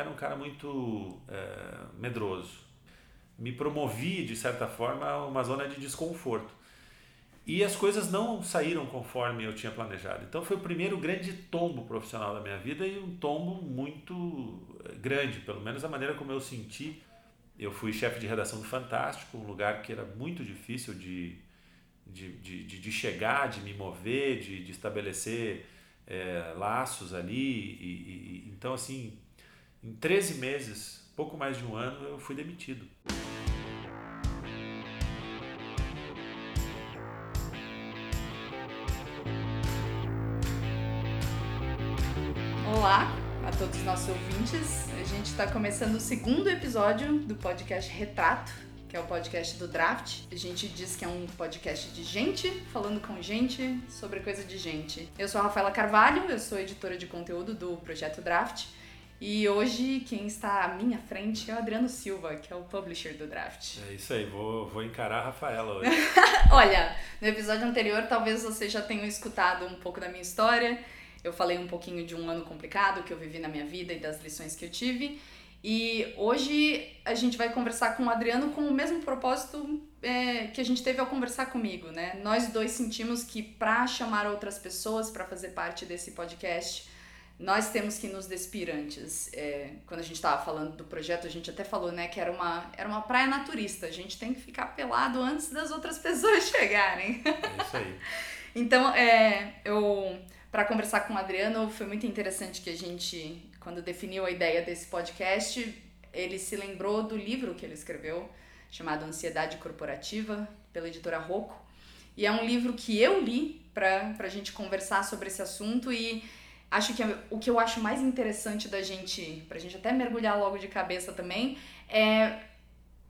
era um cara muito é, medroso. Me promovi, de certa forma, a uma zona de desconforto. E as coisas não saíram conforme eu tinha planejado. Então foi o primeiro grande tombo profissional da minha vida e um tombo muito eh, grande, pelo menos a maneira como eu senti. Eu fui chefe de redação do Fantástico, um lugar que era muito difícil de, de, de, de chegar, de me mover, de, de estabelecer é, laços ali. E, e, então, assim, em 13 meses, pouco mais de um ano, eu fui demitido. Olá a todos os nossos ouvintes. A gente está começando o segundo episódio do podcast Retrato, que é o podcast do Draft. A gente diz que é um podcast de gente falando com gente sobre coisa de gente. Eu sou a Rafaela Carvalho, eu sou editora de conteúdo do projeto Draft. E hoje quem está à minha frente é o Adriano Silva, que é o publisher do Draft. É isso aí, vou, vou encarar a Rafaela hoje. Olha, no episódio anterior talvez vocês já tenham escutado um pouco da minha história. Eu falei um pouquinho de um ano complicado que eu vivi na minha vida e das lições que eu tive. E hoje a gente vai conversar com o Adriano com o mesmo propósito é, que a gente teve ao conversar comigo, né? Nós dois sentimos que para chamar outras pessoas para fazer parte desse podcast, nós temos que nos despir antes. É, quando a gente estava falando do projeto, a gente até falou, né, que era uma, era uma praia naturista. A gente tem que ficar pelado antes das outras pessoas chegarem. É isso aí. então, é, eu para conversar com o Adriano. Foi muito interessante que a gente, quando definiu a ideia desse podcast, ele se lembrou do livro que ele escreveu, chamado Ansiedade Corporativa, pela editora Rocco. E é um livro que eu li para a gente conversar sobre esse assunto e acho que o que eu acho mais interessante da gente, para a gente até mergulhar logo de cabeça também, é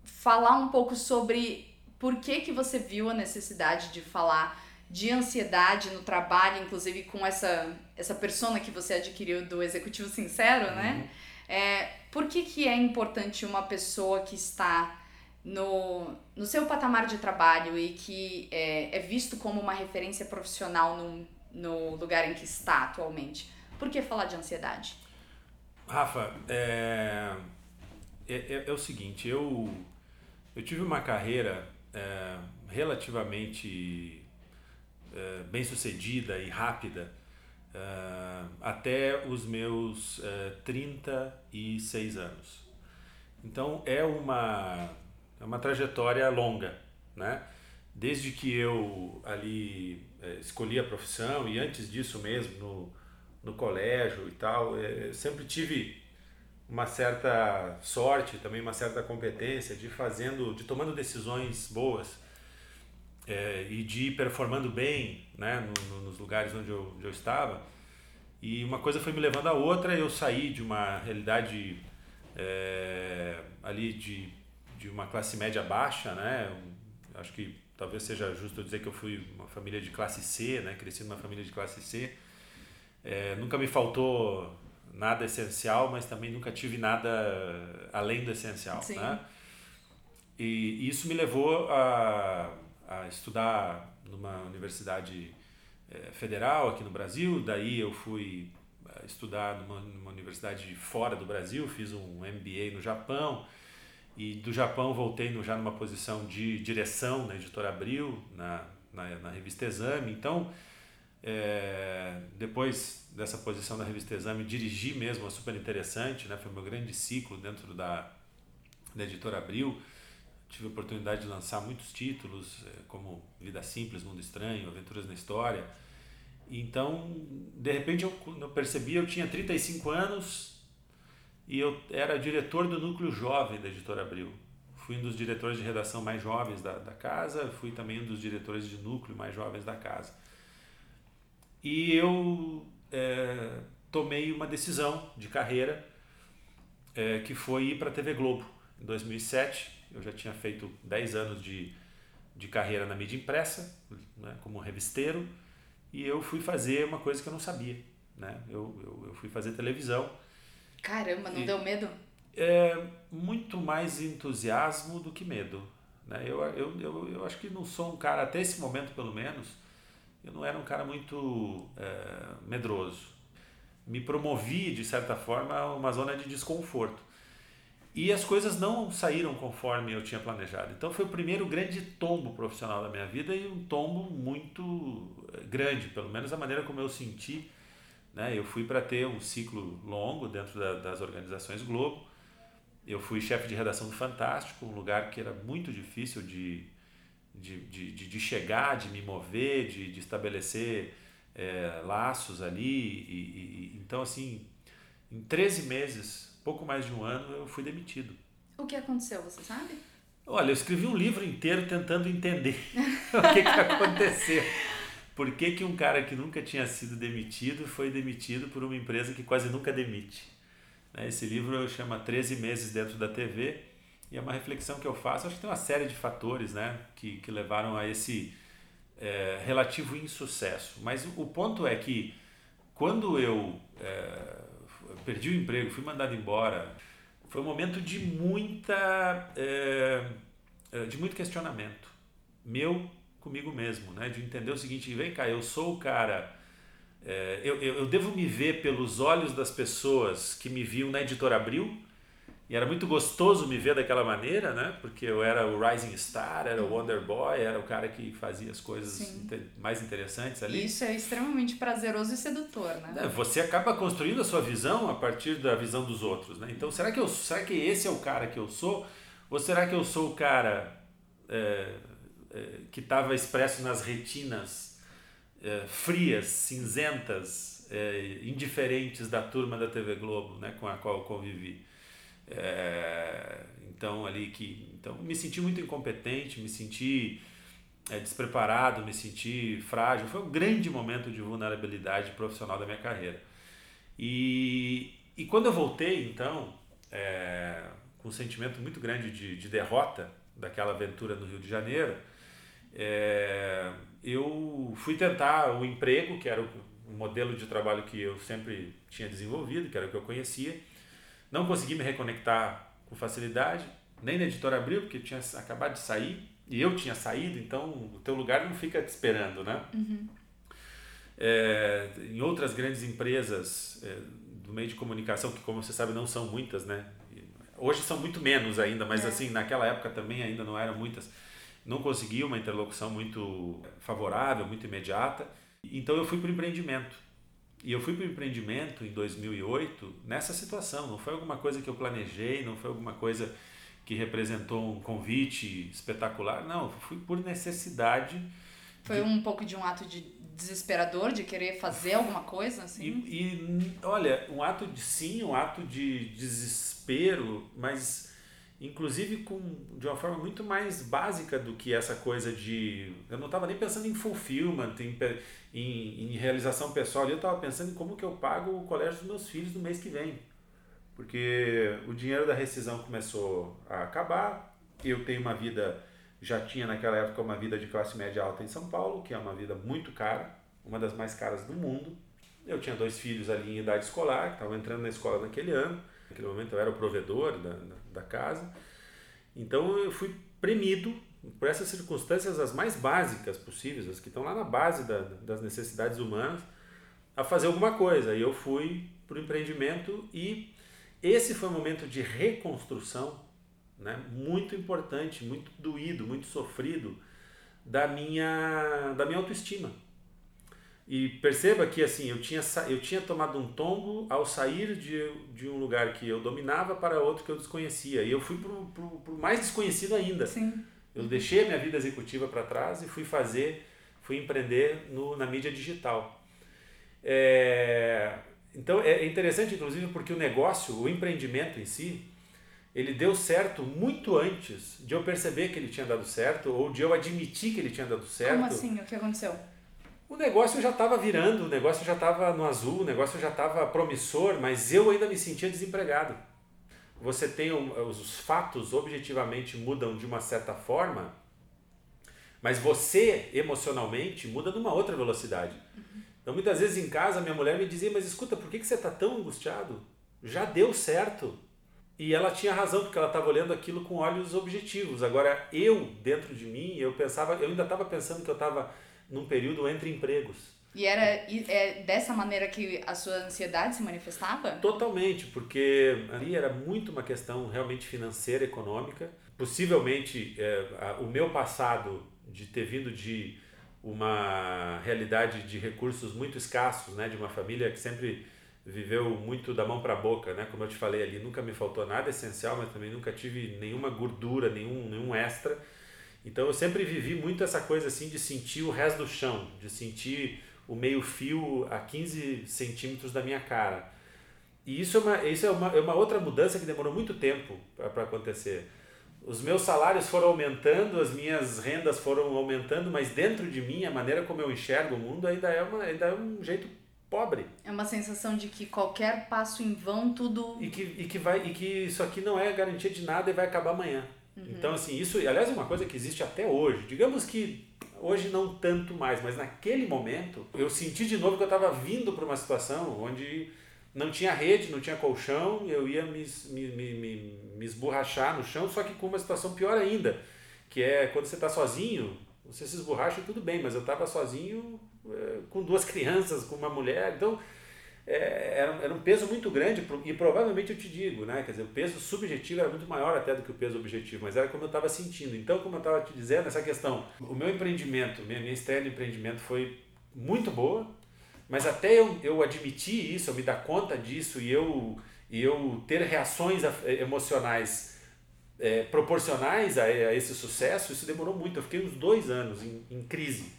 falar um pouco sobre por que, que você viu a necessidade de falar de ansiedade no trabalho, inclusive com essa, essa persona que você adquiriu do executivo sincero, né? uhum. né? É, por que, que é importante uma pessoa que está no, no seu patamar de trabalho e que é, é visto como uma referência profissional no, no lugar em que está atualmente? Por que falar de ansiedade? Rafa, é, é, é, é o seguinte, eu, eu tive uma carreira é, relativamente eh, bem sucedida e rápida uh, até os meus eh, 36 anos. Então é uma, é uma trajetória longa, né? Desde que eu ali escolhi a profissão e antes disso mesmo no, no colégio e tal, sempre tive uma certa sorte, também uma certa competência de fazendo, de tomando decisões boas é, e de ir performando bem né, no, no, nos lugares onde eu, onde eu estava. E uma coisa foi me levando a outra, eu saí de uma realidade é, ali de, de uma classe média baixa, né? Acho que talvez seja justo dizer que eu fui uma família de classe C, né? Cresci numa família de classe C. É, nunca me faltou nada essencial, mas também nunca tive nada além do essencial, Sim. né? E isso me levou a a estudar numa universidade é, federal aqui no Brasil, daí eu fui eh, estudar numa, numa, universidade fora do Brasil, fiz um MBA no Japão e do Japão voltei no, já numa posição de direção na editora Abril, na, na, na revista Exame. Então, é, depois dessa posição na revista Exame, dirigi mesmo, é super interessante, né? foi meu grande ciclo dentro da, da editora Abril tive a oportunidade de lançar muitos títulos, eh, como Vida Simples, Mundo Estranho, Aventuras na História. Então, de repente, eu, eu percebi, eu tinha 35 anos e eu era diretor do núcleo jovem da Editora Abril. Fui um dos diretores de redação mais jovens da, da casa, fui também um dos diretores de núcleo mais jovens da casa. E eu é, tomei uma decisão de carreira é, que foi ir para a TV Globo em 2007 eu já tinha feito 10 anos de, de carreira na mídia impressa, né, como revisteiro, e eu fui fazer uma coisa que eu não sabia. Né? Eu, eu, eu fui fazer televisão. Caramba, não e, deu medo? É muito mais entusiasmo do que medo. Né? Eu, eu, eu, eu acho que não sou um cara, até esse momento pelo menos, eu não era um cara muito é, medroso. me promovi, de certa forma, a uma zona de desconforto. E as coisas não saíram conforme eu tinha planejado. Então foi o primeiro grande tombo profissional da minha vida e um tombo muito eh, grande, pelo menos a maneira como eu senti. Né? Eu fui para ter um ciclo longo dentro da, das organizações Globo. Eu fui chefe de redação do Fantástico, um lugar que era muito difícil de, de, de, de chegar, de me mover, de, de estabelecer é, laços ali. E, e, então, assim, em 13 meses pouco mais de um ano, eu fui demitido. O que aconteceu, você sabe? Olha, eu escrevi um livro inteiro tentando entender o que, que aconteceu. Por que, que um cara que nunca tinha sido demitido foi demitido por uma empresa que quase nunca demite? Né, esse livro chama 13 Meses Dentro da TV e é uma reflexão que eu faço. Acho que tem uma série de fatores né, que, que levaram a esse é, relativo insucesso. Mas o ponto é que quando eu é, perdi o emprego, fui mandado embora, foi um momento de muita é, de muito questionamento meu comigo mesmo, né? De entender o seguinte, vem cá, eu sou o cara, é, eu, eu, eu devo me ver pelos olhos das pessoas que me viam na Editora Abril, e era muito gostoso me ver daquela maneira, né? Porque eu era o Rising Star, era o Wonder Boy, era o cara que fazia as coisas mais interessantes ali. Isso é extremamente prazeroso e sedutor, né? É, você acaba construindo a sua visão a partir da visão dos outros, né? Então, será que, eu, será que esse é o cara que eu sou? Ou será que eu sou o cara é, é, que estava expresso nas retinas é, frias, cinzentas, é, indiferentes da turma da TV Globo, né? Com a qual eu convivi? Então ali que então me senti muito incompetente, me senti despreparado, me senti frágil. Foi um grande momento de vulnerabilidade profissional da minha carreira. E, e quando eu voltei, então, é, com um sentimento muito grande de, de derrota daquela aventura no Rio de Janeiro, é, eu fui tentar o emprego, que era o, o modelo de trabalho que eu sempre tinha desenvolvido, que era o que eu conhecia não consegui me reconectar com facilidade, nem na editora Abril, porque tinha acabado de sair, e eu tinha saído, então o teu lugar não fica te esperando, né? Uhum. É, em outras grandes empresas é, do meio de comunicação, que como você sabe não são muitas, né? Hoje são muito menos ainda, mas é. assim, naquela época também ainda não eram muitas. Não consegui uma interlocução muito favorável, muito imediata. Então eu fui para o empreendimento. E eu fui para o empreendimento em 2008 nessa situação. Não foi alguma coisa que eu planejei, não foi alguma coisa que representou um convite espetacular. Não, fui por necessidade. Foi de... um pouco de um ato de desesperador de querer fazer alguma coisa assim? E, e olha, um ato de sim, um ato de desespero, mas inclusive com de uma forma muito mais básica do que essa coisa de eu não estava nem pensando em fulfillment em, em, em realização pessoal eu estava pensando em como que eu pago o colégio dos meus filhos no mês que vem. Porque o dinheiro da rescisão começou a acabar eu tenho uma vida já tinha naquela época uma vida de classe média alta em São Paulo que é uma vida muito cara uma das mais caras do mundo. Eu tinha dois filhos ali em idade escolar que estavam entrando na escola naquele ano naquele momento eu era o provedor da, da casa. Então eu fui premido por essas circunstâncias as mais básicas possíveis, as que estão lá na base da, das necessidades humanas, a fazer alguma coisa. E eu fui para o empreendimento e esse foi um momento de reconstrução né, muito importante, muito doído, muito sofrido da minha, da minha autoestima. E perceba que assim, eu tinha, eu tinha tomado um tombo ao sair de, de um lugar que eu dominava para outro que eu desconhecia. E eu fui para o mais desconhecido ainda. Sim. Eu deixei a minha vida executiva para trás e fui fazer, fui empreender no, na mídia digital. É, então é interessante, inclusive, porque o negócio, o empreendimento em si, ele deu certo muito antes de eu perceber que ele tinha dado certo ou de eu admitir que ele tinha dado certo. Como assim? O que aconteceu? O negócio já estava virando, o negócio já estava no azul, o negócio já estava promissor, mas eu ainda me sentia desempregado. Você tem os fatos objetivamente mudam de uma certa forma, mas você emocionalmente muda numa outra velocidade. Então muitas vezes em casa minha mulher me dizia, mas escuta, por que, que você está tão angustiado? Já deu certo. E ela tinha razão, porque ela estava olhando aquilo com olhos objetivos. Agora eu, dentro de mim, eu pensava, eu ainda estava pensando que eu estava num período entre empregos. E era é dessa maneira que a sua ansiedade se manifestava? Totalmente, porque ali era muito uma questão realmente financeira, econômica. Possivelmente é, a, o meu passado de ter vindo de uma realidade de recursos muito escassos, né, de uma família que sempre viveu muito da mão para a boca, né, como eu te falei ali, nunca me faltou nada essencial, mas também nunca tive nenhuma gordura, nenhum, nenhum extra. Então eu sempre vivi muito essa coisa assim de sentir o resto do chão, de sentir o meio fio a 15 centímetros da minha cara. E isso é uma, isso é uma, é uma outra mudança que demorou muito tempo para acontecer os meus salários foram aumentando, as minhas rendas foram aumentando, mas dentro de mim, a maneira como eu enxergo o mundo ainda é, uma, ainda é um jeito pobre. É uma sensação de que qualquer passo em vão, tudo. E que, e que, vai, e que isso aqui não é garantia de nada e vai acabar amanhã. Uhum. Então, assim, isso, aliás, é uma coisa que existe até hoje. Digamos que hoje não tanto mais, mas naquele momento eu senti de novo que eu estava vindo para uma situação onde não tinha rede, não tinha colchão, eu ia me, me, me, me esborrachar no chão, só que com uma situação pior ainda, que é quando você está sozinho, você se esborracha e tudo bem, mas eu estava sozinho é, com duas crianças, com uma mulher, então é, era, era um peso muito grande e provavelmente eu te digo, né, quer dizer, o peso subjetivo era muito maior até do que o peso objetivo, mas era como eu estava sentindo. Então, como eu estava te dizendo, essa questão, o meu empreendimento, minha, minha estreia de empreendimento foi muito boa, mas até eu, eu admitir isso, eu me dar conta disso e eu, e eu ter reações emocionais é, proporcionais a, a, esse sucesso, isso demorou muito. Eu fiquei uns dois anos em, em crise.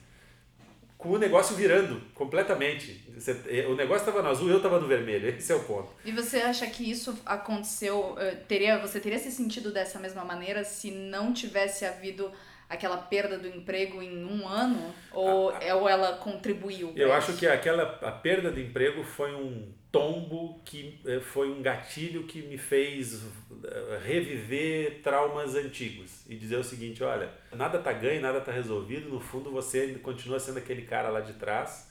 Com o negócio virando completamente. É, o negócio estava no azul, eu estava no vermelho. Esse é o ponto. E você acha que isso aconteceu? Eh, teria, você teria se sentido dessa mesma maneira se não tivesse havido aquela perda do emprego em um ano? Ou, a, é, ou ela contribuiu? Eu acho que aquela a perda do emprego foi um tombo que eh, foi um gatilho que me fez eh, reviver traumas antigos e dizer o seguinte, olha, nada tá ganho, nada tá resolvido, no fundo você continua sendo aquele cara lá de trás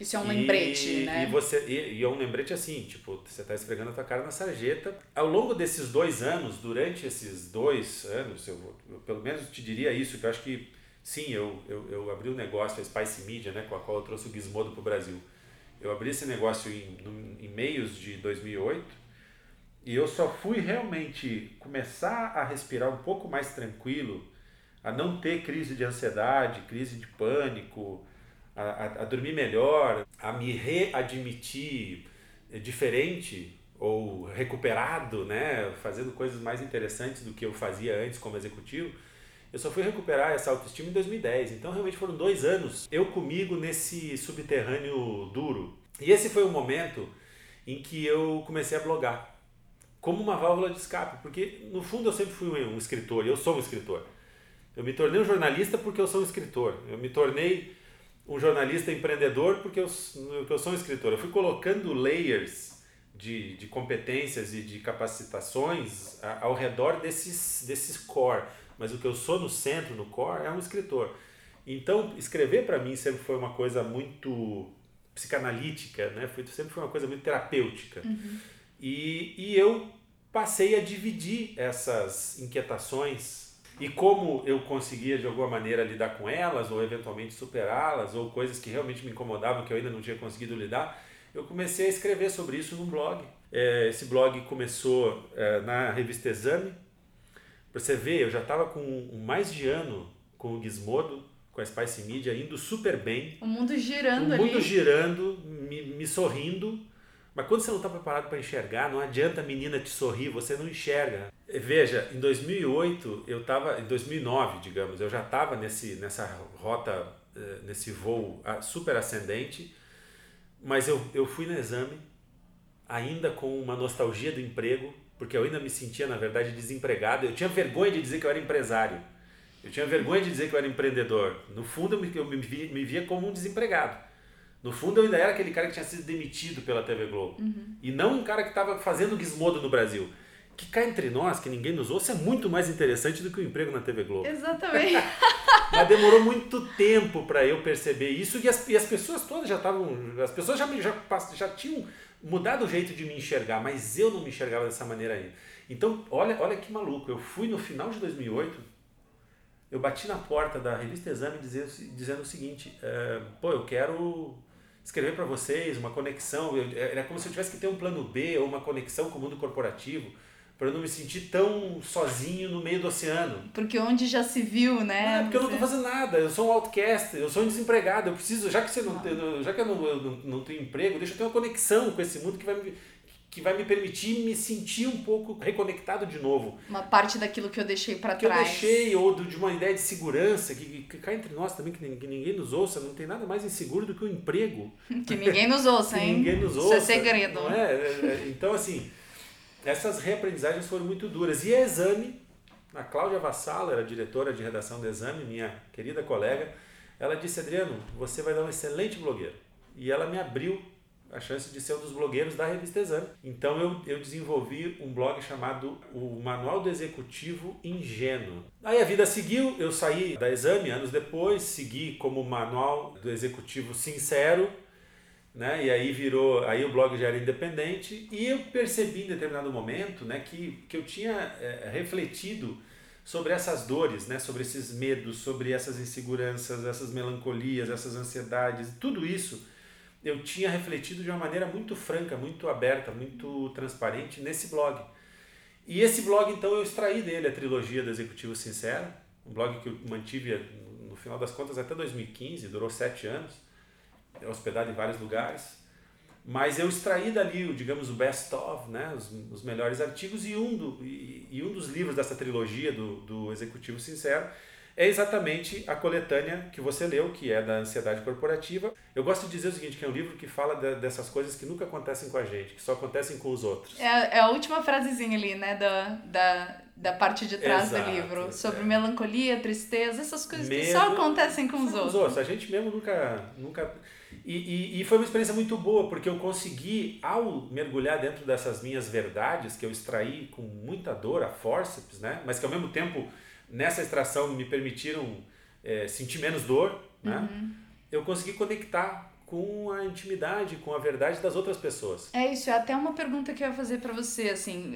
isso é um lembrete, né? E, você, e, e, é um lembrete assim, tipo, você está esfregando a tua cara na sarjeta. Ao longo desses dois anos, durante esses dois anos, eu, eu pelo menos te diria isso, que eu acho que sim, eu, eu, eu abri um negócio, a Spice Media, né, com a qual eu trouxe o Gizmodo para o Brasil. Eu abri esse negócio em, no, em meios de 2008 e eu só fui realmente começar a respirar um pouco mais tranquilo, a não ter crise de ansiedade, crise de pânico, a, a, dormir melhor, a me readmitir diferente ou recuperado, né, fazendo coisas mais interessantes do que eu fazia antes como executivo, eu só fui recuperar essa autoestima em 2010. Então realmente foram dois anos eu comigo nesse subterrâneo duro. E esse foi o momento em que eu comecei a blogar como uma válvula de escape, porque no fundo eu sempre fui um escritor, e eu sou um escritor. Eu me tornei um jornalista porque eu sou um escritor. Eu me tornei um jornalista empreendedor porque eu, porque eu sou um escritor. Eu fui colocando layers de, de competências e de capacitações ao redor desses, desses core. Mas o que eu sou no centro, no core, é um escritor. Então, escrever para mim sempre foi uma coisa muito psicanalítica, né? Foi, sempre foi uma coisa muito terapêutica. Uhum. E, e eu passei a dividir essas inquietações e como eu conseguia de alguma maneira lidar com elas, ou eventualmente superá-las, ou coisas que realmente me incomodavam que eu ainda não tinha conseguido lidar, eu comecei a escrever sobre isso num blog. É, esse blog começou é, na revista Exame. Para você ver, eu já estava com mais de ano com o Gizmodo, com a Spice Media, indo super bem. O mundo girando ali. O mundo girando, me, me sorrindo. Mas quando você não está preparado para enxergar, não adianta a menina te sorrir, você não enxerga. Veja, em 2008, eu estava, em 2009, digamos, eu já estava nessa rota, eh, nesse voo ah, super ascendente, mas eu, eu fui no exame, ainda com uma nostalgia do emprego, porque eu ainda me sentia, na verdade, desempregado. Eu tinha vergonha de dizer que eu era empresário. Eu tinha vergonha de dizer que eu era empreendedor. No fundo, eu me, eu via, me via como um desempregado. No fundo, eu ainda era aquele cara que tinha sido demitido pela TV Globo. Uhum. E não um cara que estava fazendo gizmodo no Brasil. Que cá entre nós, que ninguém nos ouça, é muito mais interessante do que o emprego na TV Globo. Exatamente. Mas demorou muito tempo para eu perceber isso e as, e as pessoas todas já estavam. As pessoas já, já, já tinham mudado o jeito de me enxergar, mas eu não me enxergava dessa maneira aí. Então, olha, olha que maluco. Eu fui no final de 2008 eu bati na porta da revista Exame dizendo, dizendo o seguinte: é, pô, eu quero escrever para vocês uma conexão. Era como se eu tivesse que ter um plano B ou uma conexão com o mundo corporativo para não me sentir tão sozinho no meio do oceano. Porque onde já se viu, né? É, porque eu não estou fazendo nada, eu sou um outcast, eu sou um desempregado, eu preciso, já que, você não, ah. já que eu, não, eu não, não tenho emprego, deixa eu ter uma conexão com esse mundo que vai me, que vai me permitir me sentir um pouco reconectado de novo. Uma parte daquilo que eu deixei para trás. Que eu deixei, ou de uma ideia de segurança, que, que cai entre nós também, que ninguém nos ouça, não tem nada mais inseguro do que o emprego. Que ninguém nos ouça, hein? ninguém nos ouça. Isso é segredo. É? é? É, Então, assim, essas reaprendizagens foram muito duras. E a Exame, a Cláudia Vassalo, era diretora de redação do Exame, minha querida colega, ela disse, Adriano, você vai dar um excelente blogueiro. E ela me abriu a chance de ser um dos blogueiros da revista Exame. Então eu, eu desenvolvi um blog chamado o Manual do Executivo Ingênuo. Aí a vida seguiu, eu saí da Exame anos depois, segui como Manual do Executivo Sincero, né? E aí virou, aí o blog já era independente e eu percebi em determinado momento, né, que, que eu tinha é, refletido sobre essas dores, né, sobre esses medos, sobre essas inseguranças, essas melancolias, essas ansiedades, tudo isso eu tinha refletido de uma maneira muito franca, muito aberta, muito transparente nesse blog. E esse blog, então, eu extraí dele a trilogia do Executivo Sincero, um blog que eu mantive, no final das contas, até 2015, durou sete anos hospedado em vários lugares. Mas eu extraí dali, digamos, o best of, né, os, os melhores artigos, e um, do, e, e, um dos livros dessa trilogia do, do Executivo Sincero é exatamente a coletânea que você leu, que é da ansiedade corporativa. Eu gosto de dizer o seguinte, que é um livro que fala de, dessas coisas que nunca acontecem com a gente, que só acontecem com os outros. É, é a última frasezinha ali, né, da, da, da parte de trás Exato, do livro, sobre é. melancolia, tristeza, essas coisas Medo, que só acontecem com os outros. os outros. A gente mesmo nunca... nunca e, e, e, foi uma experiência muito boa, porque eu consegui, ao mergulhar dentro dessas minhas verdades, que eu extraí com muita dor, a forceps, né? mas que ao mesmo tempo, nessa extração, me permitiram é, sentir menos dor, né? Uhum. eu consegui conectar com a intimidade, com a verdade das outras pessoas. É isso, é até uma pergunta que eu ia fazer para você, assim,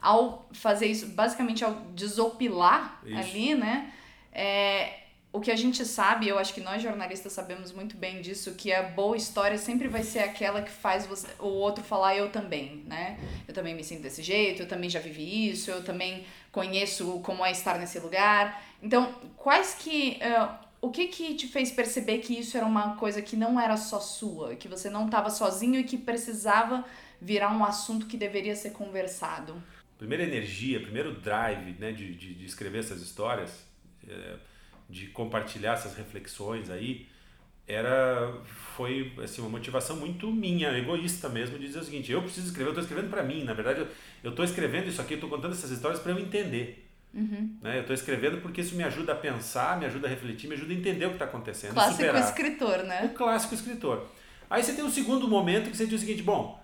ao fazer isso, basicamente ao desopilar isso. ali, né? É, o que a gente sabe, eu acho que nós jornalistas sabemos muito bem disso, que a boa história sempre vai ser aquela que faz você, o outro falar eu também, né? Eu também me sinto desse jeito, eu também já vivi isso, eu também conheço como é estar nesse lugar. Então, quais que uh, o que que te fez perceber que isso era uma coisa que não era só sua, que você não estava sozinho e que precisava virar um assunto que deveria ser conversado? Primeira energia, primeiro drive, né, de, de, de escrever essas histórias. É de compartilhar essas reflexões aí era foi assim uma motivação muito minha egoísta mesmo de dizer o seguinte eu preciso escrever eu estou escrevendo para mim na verdade eu estou escrevendo isso aqui estou contando essas histórias para eu entender uhum. né eu estou escrevendo porque isso me ajuda a pensar me ajuda a refletir me ajuda a entender o que está acontecendo clássico superar. escritor né o clássico escritor aí você tem um segundo momento que você diz o seguinte bom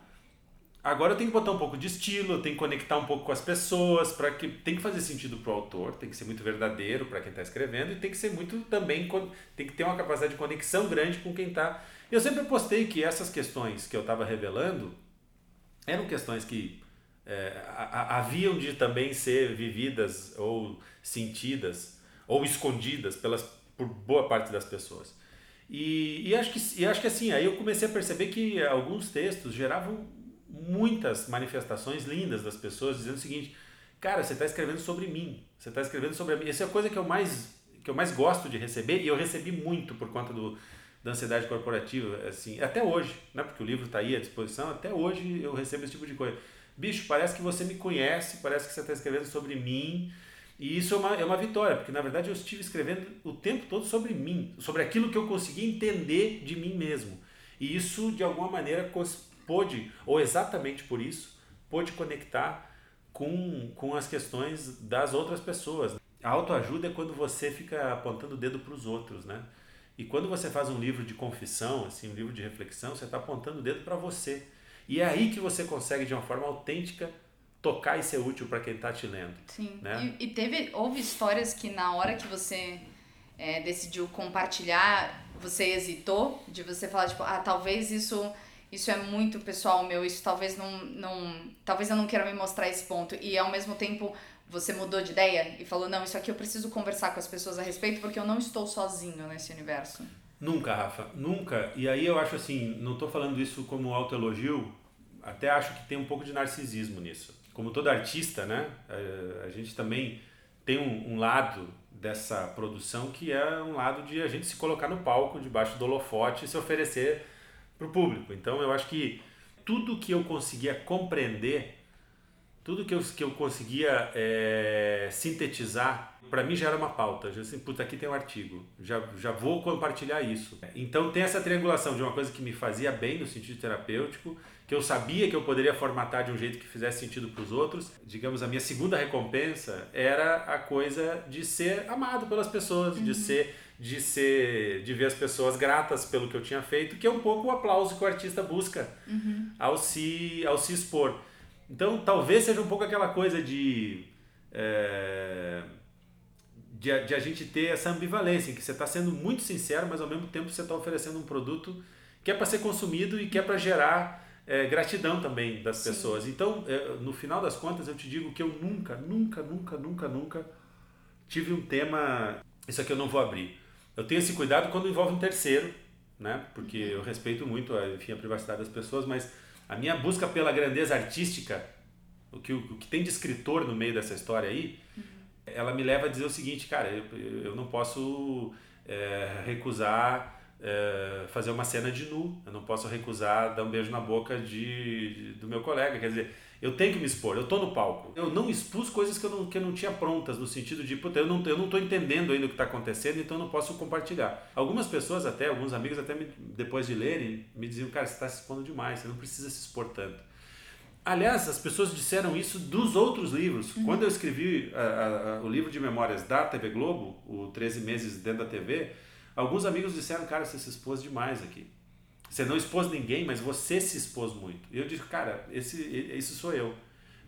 Agora eu tenho que botar um pouco de estilo, eu tenho que conectar um pouco com as pessoas, para que tem que fazer sentido para o autor, tem que ser muito verdadeiro para quem está escrevendo e tem que ser muito também tem que ter uma capacidade de conexão grande com quem está. Eu sempre postei que essas questões que eu estava revelando eram questões que é, haviam de também ser vividas ou sentidas ou escondidas pelas por boa parte das pessoas. E, e acho que e acho que assim aí eu comecei a perceber que alguns textos geravam muitas manifestações lindas das pessoas dizendo o seguinte: cara, você está escrevendo sobre mim, você está escrevendo sobre mim. Essa é a coisa que eu mais que eu mais gosto de receber e eu recebi muito por conta do da ansiedade corporativa, assim, até hoje, né? Porque o livro está aí à disposição, até hoje eu recebo esse tipo de coisa. Bicho, parece que você me conhece, parece que você está escrevendo sobre mim. E isso é uma, é uma vitória, porque na verdade eu estive escrevendo o tempo todo sobre mim, sobre aquilo que eu consegui entender de mim mesmo. E isso, de alguma maneira, pôde, ou exatamente por isso, pôde conectar com, com as questões das outras pessoas. A autoajuda é quando você fica apontando o dedo para os outros, né? E quando você faz um livro de confissão, assim, um livro de reflexão, você está apontando o dedo para você. E é aí que você consegue, de uma forma autêntica, tocar e ser útil para quem está te lendo. Sim. Né? E, e, teve, houve histórias que na hora que você é, decidiu compartilhar, você hesitou de você falar, tipo, ah, talvez isso isso é muito pessoal meu, isso talvez não, não. Talvez eu não queira me mostrar esse ponto. E ao mesmo tempo você mudou de ideia e falou: não, isso aqui eu preciso conversar com as pessoas a respeito porque eu não estou sozinho nesse universo? Nunca, Rafa, nunca. E aí eu acho assim, não estou falando isso como autoelogio, até acho que tem um pouco de narcisismo nisso. Como todo artista, né, a gente também tem um, um lado dessa produção que é um lado de a gente se colocar no palco, debaixo do holofote e se oferecer para o público. Então eu acho que tudo que eu conseguia compreender tudo que eu, que eu conseguia é, sintetizar, para mim já era uma pauta. Já assim, puta, aqui tem um artigo, já, já vou compartilhar isso. Então tem essa triangulação de uma coisa que me fazia bem no sentido terapêutico, que eu sabia que eu poderia formatar de um jeito que fizesse sentido para os outros. Digamos, a minha segunda recompensa era a coisa de ser amado pelas pessoas, uhum. de ser de ser de ver as pessoas gratas pelo que eu tinha feito, que é um pouco o aplauso que o artista busca uhum. ao se ao se expor. Então, talvez seja um pouco aquela coisa de. É, de, de, a gente ter essa ambivalência, em que você está sendo muito sincero, mas ao mesmo tempo você está oferecendo um produto que é para ser consumido e que é para gerar é, gratidão também das Sim. pessoas. Então, é, no final das contas, eu te digo que eu nunca, nunca, nunca, nunca, nunca tive um tema. Isso aqui eu não vou abrir. Eu tenho esse cuidado quando envolve um terceiro, né? Porque eu respeito muito, enfim, a privacidade das pessoas, mas a minha busca pela grandeza artística, o que, o que tem de escritor no meio dessa história aí, uhum. ela me leva a dizer o seguinte, cara, eu, eu não posso é, recusar é, fazer uma cena de nu, eu não posso recusar dar um beijo na boca de, de do meu colega, quer dizer, eu tenho que me expor, eu tô no palco. Eu não expus coisas que eu não, que eu não tinha prontas, no sentido de, puta, eu não, eu não tô entendendo ainda o que está acontecendo, então eu não posso compartilhar. Algumas pessoas até, alguns amigos até me, depois de lerem, me diziam, cara, você está se expondo demais, você não precisa se expor tanto. Aliás, as pessoas disseram isso dos outros livros. Uhum. Quando eu escrevi a, a, a, o livro de memórias da TV Globo, o 13 meses dentro da TV, alguns amigos disseram, cara, você se expôs demais aqui. Você não expôs ninguém, mas você se expôs muito. E eu disse, cara, esse, isso sou eu.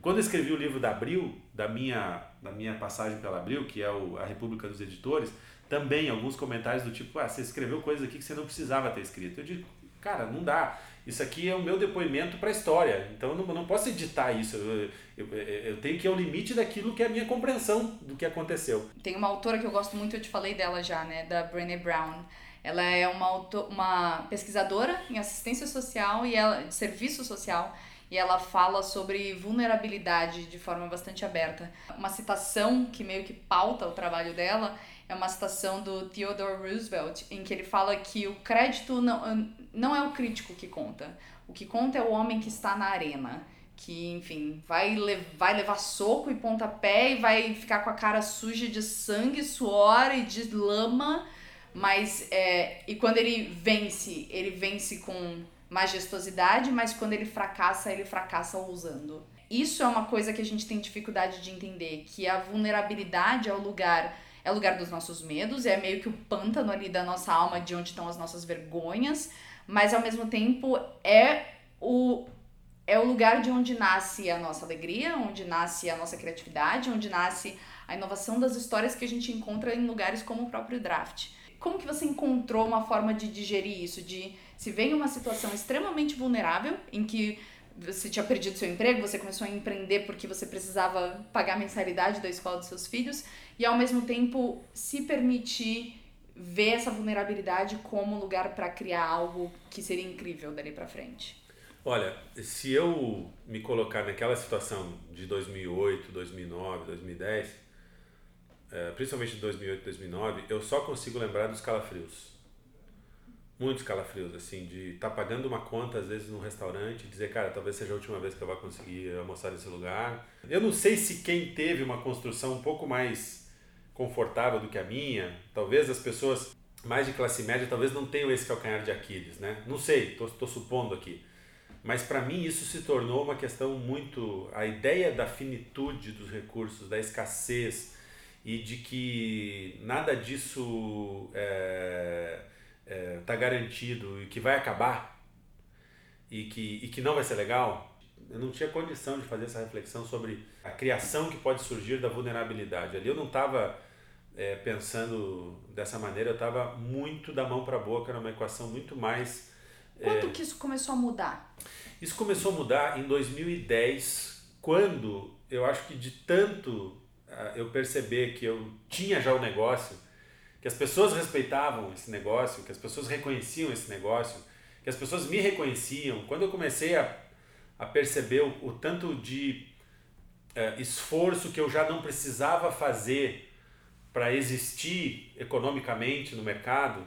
Quando eu escrevi o livro da Abril, da minha, da minha passagem pela Abril, que é o, a República dos Editores, também alguns comentários do tipo, ah, você escreveu coisas aqui que você não precisava ter escrito. Eu digo, cara, não dá. Isso aqui é o meu depoimento para a história. Então eu não, não posso editar isso. Eu, eu, eu, tenho que ir ao limite daquilo que é a minha compreensão do que aconteceu. Tem uma autora que eu gosto muito, eu te falei dela já, né? Da Brené Brown. Ela é uma, uma pesquisadora em assistência social e ela, serviço social e ela fala sobre vulnerabilidade de forma bastante aberta. Uma citação que meio que pauta o trabalho dela é uma citação do Theodore Roosevelt, em que ele fala que o crédito não, não é o crítico que conta. O que conta é o homem que está na arena. Que, enfim, vai, le vai levar soco e pontapé e vai ficar com a cara suja de sangue, suor e de lama mas, é, e quando ele vence, ele vence com majestosidade, mas quando ele fracassa, ele fracassa ousando. Isso é uma coisa que a gente tem dificuldade de entender, que a vulnerabilidade é o lugar é o lugar dos nossos medos, é meio que o pântano ali da nossa alma, de onde estão as nossas vergonhas, mas ao mesmo tempo é o é o lugar de onde nasce a nossa alegria, onde nasce a nossa criatividade, onde nasce a inovação das histórias que a gente encontra em lugares como o próprio draft. Como que você encontrou uma forma de digerir isso? De se vem uma situação extremamente vulnerável, em que você tinha perdido seu emprego, você começou a empreender porque você precisava pagar a mensalidade da escola dos seus filhos, e ao mesmo tempo se permitir ver essa vulnerabilidade como lugar para criar algo que seria incrível dali para frente. Olha, se eu me colocar naquela situação de 2008, 2009, 2010, é, principalmente de 2008 2009, eu só consigo lembrar dos calafrios. Muitos calafrios, assim, de estar tá pagando uma conta, às vezes, num restaurante, dizer, cara, talvez seja a última vez que eu vou conseguir almoçar nesse lugar. Eu não sei se quem teve uma construção um pouco mais confortável do que a minha, talvez as pessoas mais de classe média talvez não tenham esse calcanhar de Aquiles, né? Não sei, estou supondo aqui. Mas para mim isso se tornou uma questão muito. A ideia da finitude dos recursos, da escassez, e de que nada disso está é, é, tá garantido e que vai acabar e que, e que não vai ser legal, eu não tinha condição de fazer essa reflexão sobre a criação que pode surgir da vulnerabilidade. Ali eu não estava é, pensando dessa maneira, eu estava muito da mão para a boca, numa equação muito mais Quando é, que isso começou a mudar? Isso começou a mudar em 2010, quando eu acho que de tanto eu perceber que eu tinha já o negócio, que as pessoas respeitavam esse negócio, que as pessoas reconheciam esse negócio, que as pessoas me reconheciam. Quando eu comecei a, a perceber o, o tanto de uh, esforço que eu já não precisava fazer para existir economicamente no mercado,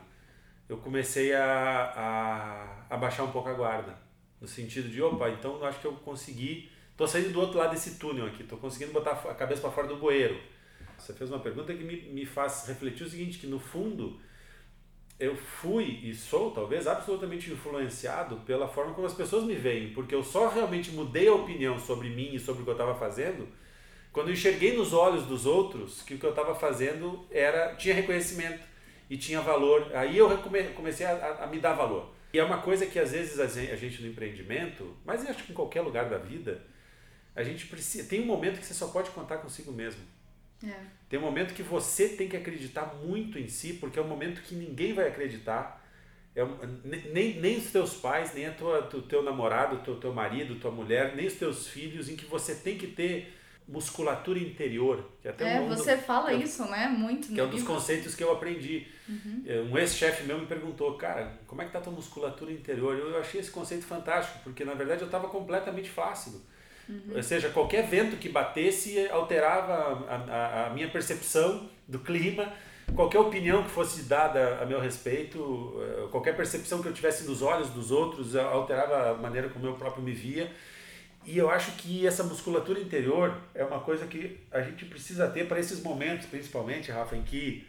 eu comecei a, a, a baixar um pouco a guarda. No sentido de, opa, então eu acho que eu consegui, estou saindo do outro lado desse túnel aqui, estou conseguindo botar a cabeça para fora do bueiro. Você fez uma pergunta que me, me faz refletir o seguinte, que no fundo eu fui e sou talvez absolutamente influenciado pela forma como as pessoas me veem, porque eu só realmente mudei a opinião sobre mim e sobre o que eu estava fazendo quando eu enxerguei nos olhos dos outros que o que eu estava fazendo era tinha reconhecimento e tinha valor. Aí eu comecei a, a, me dar valor. E é uma coisa que às vezes a gente no empreendimento, mas acho que em qualquer lugar da vida, a gente precisa. Tem um momento que você só pode contar consigo mesmo. É. Tem um momento que você tem que acreditar muito em si, porque é um momento que ninguém vai acreditar. É, nem, nem os teus pais, nem a tua, o teu namorado, o teu, teu marido, tua mulher, nem os teus filhos, em que você tem que ter musculatura interior. Que até é, um, você fala é, isso, né? Muito. Que é um dos conceitos que eu aprendi. Uhum. É, um ex-chefe meu me perguntou, cara, como é que tá a tua musculatura interior? Eu, eu achei esse conceito fantástico, porque na verdade eu estava completamente flácido. Uhum. Ou seja, qualquer vento que batesse alterava a, a, a, minha percepção do clima, qualquer opinião que fosse dada a meu respeito, eh, qualquer percepção que eu tivesse nos olhos dos outros alterava a maneira como eu próprio me via. E eu acho que essa musculatura interior é uma coisa que a gente precisa ter para esses momentos, principalmente, Rafa, em que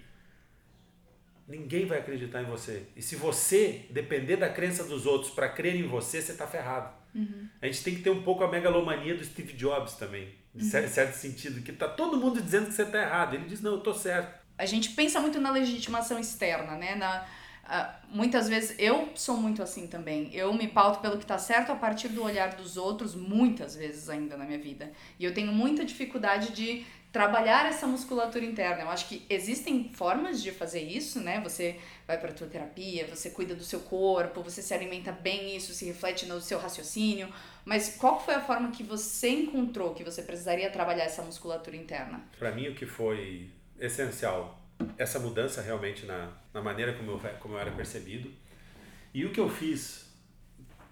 ninguém vai acreditar em você. E se você depender da crença dos outros para crer em você, você está ferrado. Uhum. A gente tem que ter um pouco a megalomania do Steve Jobs também, em uhum. certo sentido, que tá todo mundo dizendo que você está errado. Ele diz, não, eu estou certo. A gente pensa muito na legitimação externa, né? Na Uh, muitas vezes eu sou muito assim também. Eu me pauto pelo que está certo a partir do olhar dos outros, muitas vezes ainda na minha vida. E eu tenho muita dificuldade de trabalhar essa musculatura interna. Eu acho que existem formas de fazer isso, né? Você vai para tua terapia, você cuida do seu corpo, você se alimenta bem, isso se reflete no seu raciocínio. Mas qual foi a forma que você encontrou que você precisaria trabalhar essa musculatura interna? Para mim o que foi essencial essa mudança realmente na, na maneira como eu, como eu era percebido. E o que eu fiz,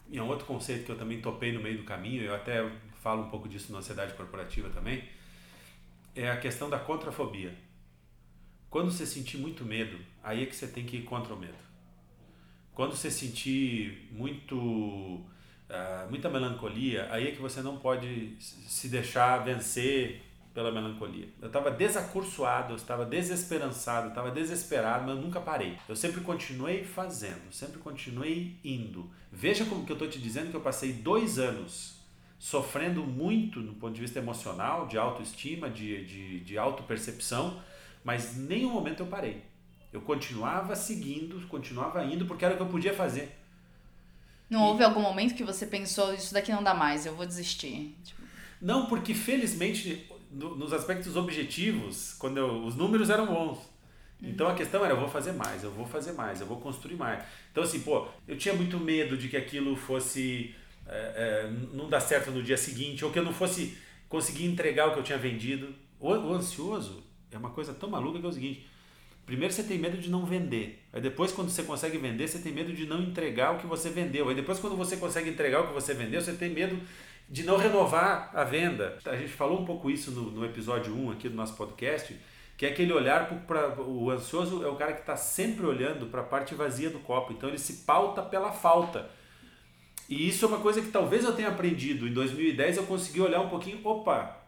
e é um outro conceito que eu também topei no meio do caminho, eu até falo um pouco disso na ansiedade corporativa também, é a questão da contrafobia. Quando você sentir muito medo, aí é que você tem que ir contra o medo. Quando você sentir muito uh, muita melancolia, aí é que você não pode se deixar vencer pela melancolia. Eu estava desacursoado, eu estava desesperançado, eu estava desesperado, mas eu nunca parei. Eu sempre continuei fazendo, sempre continuei indo. Veja como que eu estou te dizendo que eu passei dois anos sofrendo muito no ponto de vista emocional, de autoestima, de, de, de autopercepção, mas nenhum momento eu parei. Eu continuava seguindo, continuava indo, porque era o que eu podia fazer. Não e... houve algum momento que você pensou, isso daqui não dá mais, eu vou desistir? Tipo... Não, porque felizmente no, nos aspectos objetivos, quando eu, os números eram bons. Então a questão era, eu vou fazer mais, eu vou fazer mais, eu vou construir mais. Então assim, pô, eu tinha muito medo de que aquilo fosse é, é, não dar certo no dia seguinte, ou que eu não fosse conseguir entregar o que eu tinha vendido. O, o ansioso é uma coisa tão maluca que é o seguinte, primeiro você tem medo de não vender, aí depois quando você consegue vender, você tem medo de não entregar o que você vendeu, aí depois quando você consegue entregar o que você vendeu, você tem medo de não renovar a venda. A gente falou um pouco isso no, no episódio 1 aqui do nosso podcast, que é aquele olhar para o ansioso é o cara que está sempre olhando para a parte vazia do copo, então ele se pauta pela falta. E isso é uma coisa que talvez eu tenha aprendido. Em 2010 eu consegui olhar um pouquinho, opa,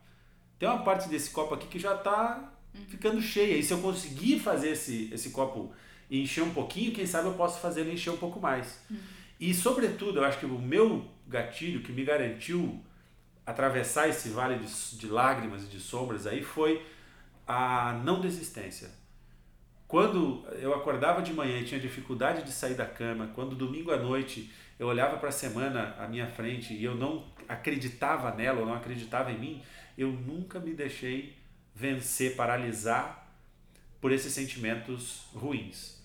tem uma parte desse copo aqui que já está ficando cheia. E se eu conseguir fazer esse, esse copo encher um pouquinho, quem sabe eu posso fazer ele encher um pouco mais. Uhum. E sobretudo, eu acho que o meu gatilho que me garantiu atravessar esse vale de, de lágrimas e de sombras aí foi a não desistência. Quando eu acordava de manhã e tinha dificuldade de sair da cama, quando domingo à noite eu olhava para a semana à minha frente e eu não acreditava nela, eu não acreditava em mim, eu nunca me deixei vencer, paralisar por esses sentimentos ruins.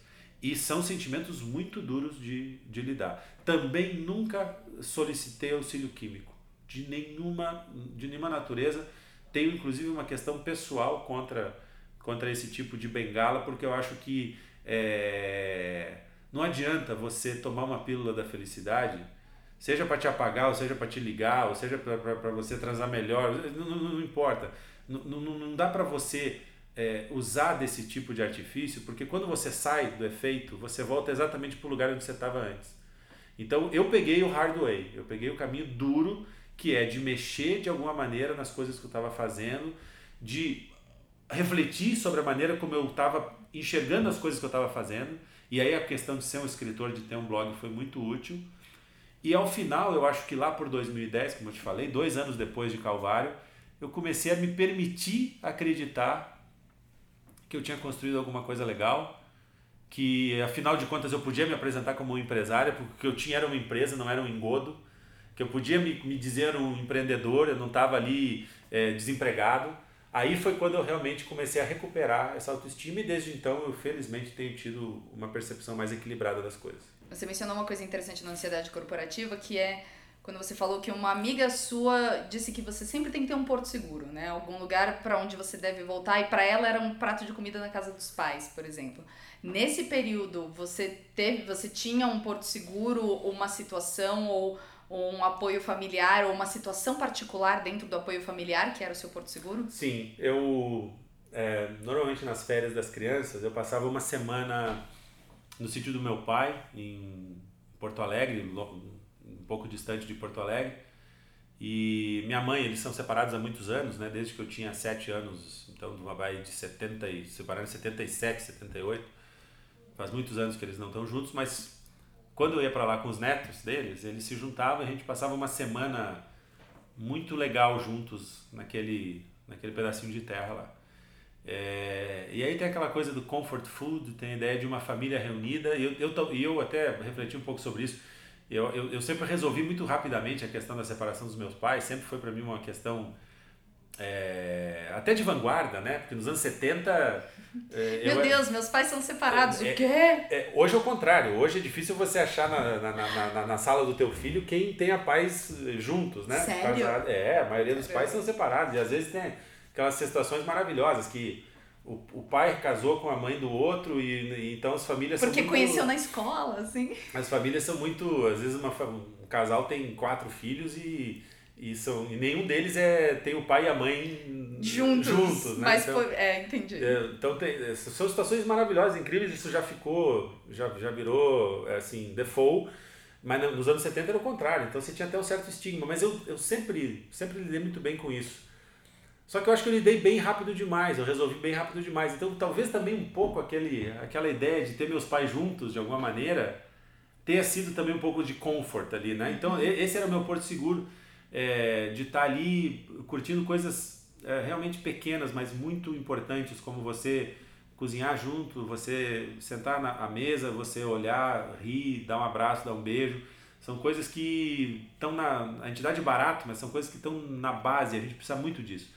E são sentimentos muito duros de, de lidar. Também nunca solicitei auxílio químico, de nenhuma, de nenhuma natureza. Tenho inclusive uma questão pessoal contra, contra esse tipo de bengala, porque eu acho que é, não adianta você tomar uma pílula da felicidade, seja para te apagar, ou seja para te ligar, ou seja para você transar melhor, não, não, não importa. Não, não, não dá para você é, usar desse tipo de artifício, porque quando você sai do efeito, você volta exatamente para o lugar onde você estava antes. Então eu peguei o hard way, eu peguei o caminho duro, que é de mexer de alguma maneira nas coisas que eu estava fazendo, de refletir sobre a maneira como eu estava enxergando as coisas que eu estava fazendo. E aí a questão de ser um escritor, de ter um blog foi muito útil. E ao final, eu acho que lá por 2010, como eu te falei, dois anos depois de Calvário, eu comecei a me permitir acreditar que eu tinha construído alguma coisa legal, que afinal de contas eu podia me apresentar como um empresário, porque eu tinha era uma empresa, não era um engodo, que eu podia me, me dizer um empreendedor, eu não estava ali é, desempregado. Aí foi quando eu realmente comecei a recuperar essa autoestima e desde então eu felizmente tenho tido uma percepção mais equilibrada das coisas. Você mencionou uma coisa interessante na ansiedade corporativa que é quando você falou que uma amiga sua disse que você sempre tem que ter um porto seguro, né? Algum lugar para onde você deve voltar e para ela era um prato de comida na casa dos pais, por exemplo. Nesse período, você teve, você tinha um porto seguro, uma situação ou um apoio familiar ou uma situação particular dentro do apoio familiar que era o seu porto seguro? Sim, eu é, normalmente nas férias das crianças eu passava uma semana no sítio do meu pai em Porto Alegre, pouco distante de Porto Alegre. E minha mãe, eles são separados há muitos anos, né? Desde que eu tinha 7 anos, então baia de 70 e separaram em 77, 78. Faz muitos anos que eles não estão juntos, mas quando eu ia para lá com os netos deles, eles se juntavam e a gente passava uma semana muito legal juntos naquele naquele pedacinho de terra lá. É, e aí tem aquela coisa do comfort food, tem a ideia de uma família reunida, e eu, eu, eu até refleti um pouco sobre isso eu, eu, eu, sempre resolvi muito rapidamente a questão da separação dos meus pais, sempre foi para mim uma questão é, até de vanguarda, né? Porque nos anos 70. É, Meu eu, Deus, meus pais são separados, é, o quê? É, hoje é o contrário, hoje é difícil você achar na, na, na, na, sala do teu filho quem tenha pais juntos, né? Sério? É, a maioria dos pais são separados, e às vezes tem aquelas situações maravilhosas que o, o pai casou com a mãe do outro e, e então as famílias Porque são muito, conheceu na escola, assim. As famílias são muito, às vezes uma, um casal tem quatro filhos e e, são, e nenhum deles é tem o pai e a mãe juntos, juntos né? Mas então, é, entendi. É, então tem, são situações maravilhosas, incríveis, isso já ficou, já, já virou assim, default, mas nos anos 70 era o contrário, então você tinha até um certo estigma, mas eu, eu sempre, sempre lidei muito bem com isso. Só que eu acho que eu lidei bem rápido demais, eu resolvi bem rápido demais. Então talvez também um pouco aquele, aquela ideia de ter meus pais juntos de alguma maneira tenha sido também um pouco de comfort ali, né? Então esse era o meu porto seguro, é, de estar ali curtindo coisas é, realmente pequenas, mas muito importantes, como você cozinhar junto, você sentar na mesa, você olhar, rir, dar um abraço, dar um beijo. São coisas que estão na. A entidade barato, mas são coisas que estão na base, a gente precisa muito disso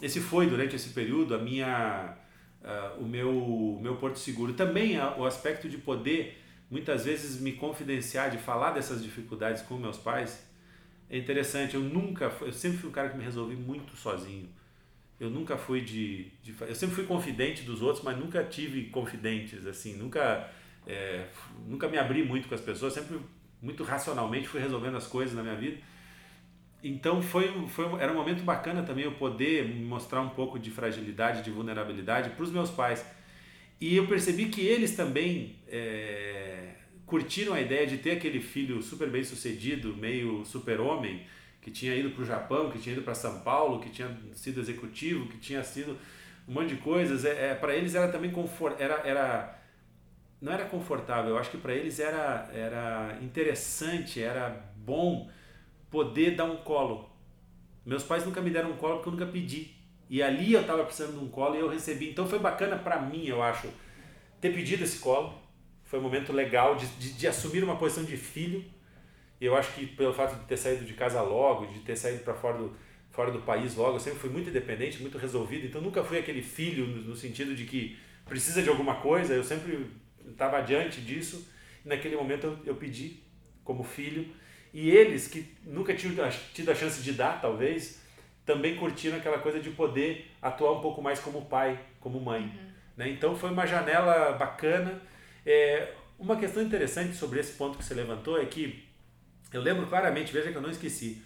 esse foi durante esse período a minha uh, o meu meu porto seguro também o aspecto de poder muitas vezes me confidenciar de falar dessas dificuldades com meus pais é interessante eu nunca eu sempre fui um cara que me resolvi muito sozinho eu nunca fui de, de eu sempre fui confidente dos outros mas nunca tive confidentes assim nunca é, nunca me abri muito com as pessoas sempre muito racionalmente fui resolvendo as coisas na minha vida então foi, foi era um momento bacana também eu poder mostrar um pouco de fragilidade, de vulnerabilidade para os meus pais. E eu percebi que eles também é, curtiram a ideia de ter aquele filho super bem sucedido, meio super-homem, que tinha ido para o Japão, que tinha ido para São Paulo, que tinha sido executivo, que tinha sido um monte de coisas. É, é para eles era também confort, era, era não era confortável, eu acho que para eles era, era interessante, era bom poder dar um colo. Meus pais nunca me deram um colo porque eu nunca pedi. E ali eu estava precisando de um colo e eu recebi. Então foi bacana para mim, eu acho, ter pedido esse colo. Foi um momento legal de, de, de assumir uma posição de filho. E eu acho que pelo fato de ter saído de casa logo, de ter saído para fora do, fora do país logo, eu sempre fui muito independente, muito resolvido. Então nunca fui aquele filho no, no sentido de que precisa de alguma coisa. Eu sempre estava adiante disso, e naquele momento eu, eu pedi como filho, e eles que nunca tinham tido a chance de dar, talvez, também curtiram aquela coisa de poder atuar um pouco mais como pai, como mãe. Uhum. Né? Então foi uma janela bacana. É, uma questão interessante sobre esse ponto que você levantou é que eu lembro claramente, veja que eu não esqueci,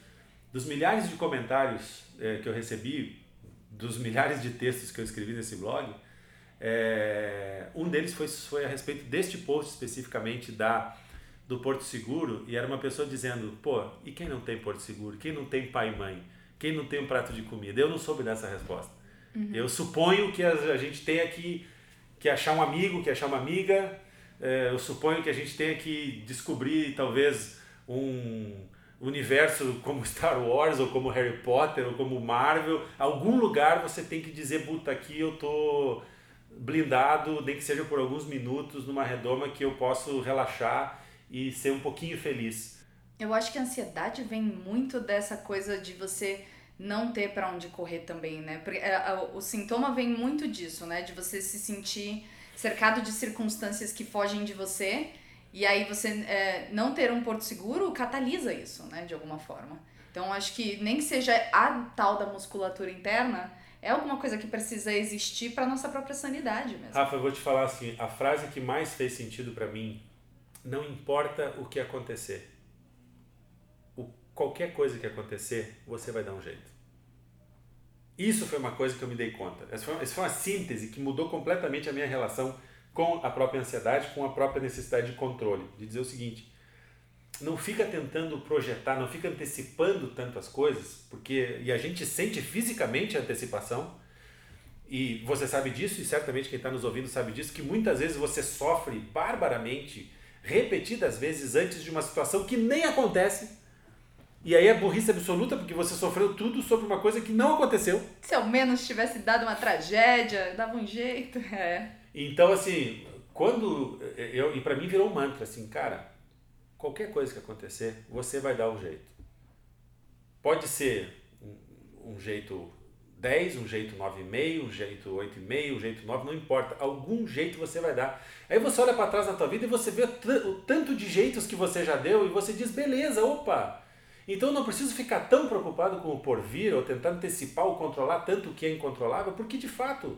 dos milhares de comentários é, que eu recebi, dos milhares de textos que eu escrevi nesse blog, é, um deles foi, foi a respeito deste post especificamente da do Porto Seguro e era uma pessoa dizendo, pô, e quem não tem Porto Seguro? Quem não tem pai e mãe? Quem não tem um prato de comida? Eu não soube dessa resposta. Uhum. Eu suponho que a, a, gente tenha que, que achar um amigo, que achar uma amiga. É, eu suponho que a gente tenha que descobrir talvez um universo como Star Wars ou como Harry Potter ou como Marvel. Algum lugar você tem que dizer, puta, aqui eu tô blindado, nem que seja por alguns minutos numa redoma que eu posso relaxar e ser um pouquinho feliz. Eu acho que a ansiedade vem muito dessa coisa de você não ter para onde correr também, né? Porque é, o sintoma vem muito disso, né? De você se sentir cercado de circunstâncias que fogem de você e aí você é, não ter um porto seguro catalisa isso, né? De alguma forma. Então acho que nem que seja a tal da musculatura interna, é alguma coisa que precisa existir para nossa própria sanidade mesmo. Rafa, eu vou te falar assim, a frase que mais fez sentido para mim não importa o que acontecer. O, qualquer coisa que acontecer, você vai dar um jeito. Isso foi uma coisa que eu me dei conta. Essa foi, essa foi uma síntese que mudou completamente a minha relação com a própria ansiedade, com a própria necessidade de controle. De dizer o seguinte: não fica tentando projetar, não fica antecipando tanto as coisas, porque e a gente sente fisicamente a antecipação. E você sabe disso, e certamente quem está nos ouvindo sabe disso, que muitas vezes você sofre barbaramente repetidas vezes antes de uma situação que nem acontece. E aí é burrice absoluta porque você sofreu tudo sobre uma coisa que não aconteceu. Se ao menos tivesse dado uma tragédia, dava um jeito. É. Então, assim, quando. Eu, e para mim virou um mantra assim, cara, qualquer coisa que acontecer, você vai dar um jeito. Pode ser um, um jeito 10, um jeito 9,5, um jeito 8,5, um jeito 9, não importa. Algum jeito você vai dar. Aí você olha para trás na tua vida e você vê o tanto de jeitos que você já deu e você diz, beleza, opa. Então não preciso ficar tão preocupado com o porvir ou tentar antecipar ou controlar tanto o que é incontrolável, porque de fato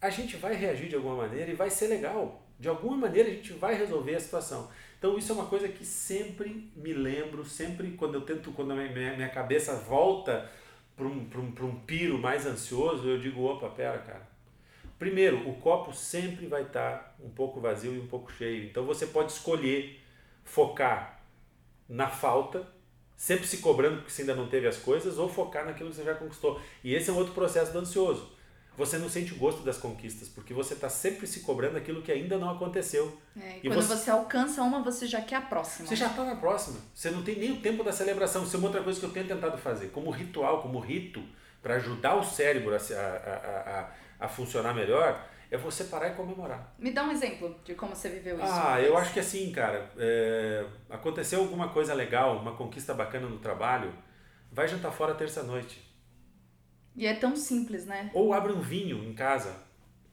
a gente vai reagir de alguma maneira e vai ser legal. De alguma maneira a gente vai resolver a situação. Então isso é uma coisa que sempre me lembro, sempre quando eu tento, quando a minha, minha cabeça volta para um, um, um piro mais ansioso, eu digo, opa, pera, cara. Primeiro, o copo sempre vai estar tá um pouco vazio e um pouco cheio. Então você pode escolher focar na falta, sempre se cobrando porque você ainda não teve as coisas, ou focar naquilo que você já conquistou. E esse é um outro processo do ansioso você não sente o gosto das conquistas, porque você está sempre se cobrando aquilo que ainda não aconteceu. É, e quando você... você... alcança uma, você já quer a próxima. Você já está na próxima. Você não tem nem o tempo da celebração. Isso é uma outra coisa que eu tenho tentado fazer, como ritual, como rito, para ajudar o cérebro a, a, a, a, funcionar melhor, é você parar e comemorar. Me dá um exemplo de como você viveu isso. Ah, eu acho que assim, cara, é... aconteceu alguma coisa legal, uma conquista bacana no trabalho, vai jantar fora terça-noite e é tão simples, né? Ou abre um vinho em casa,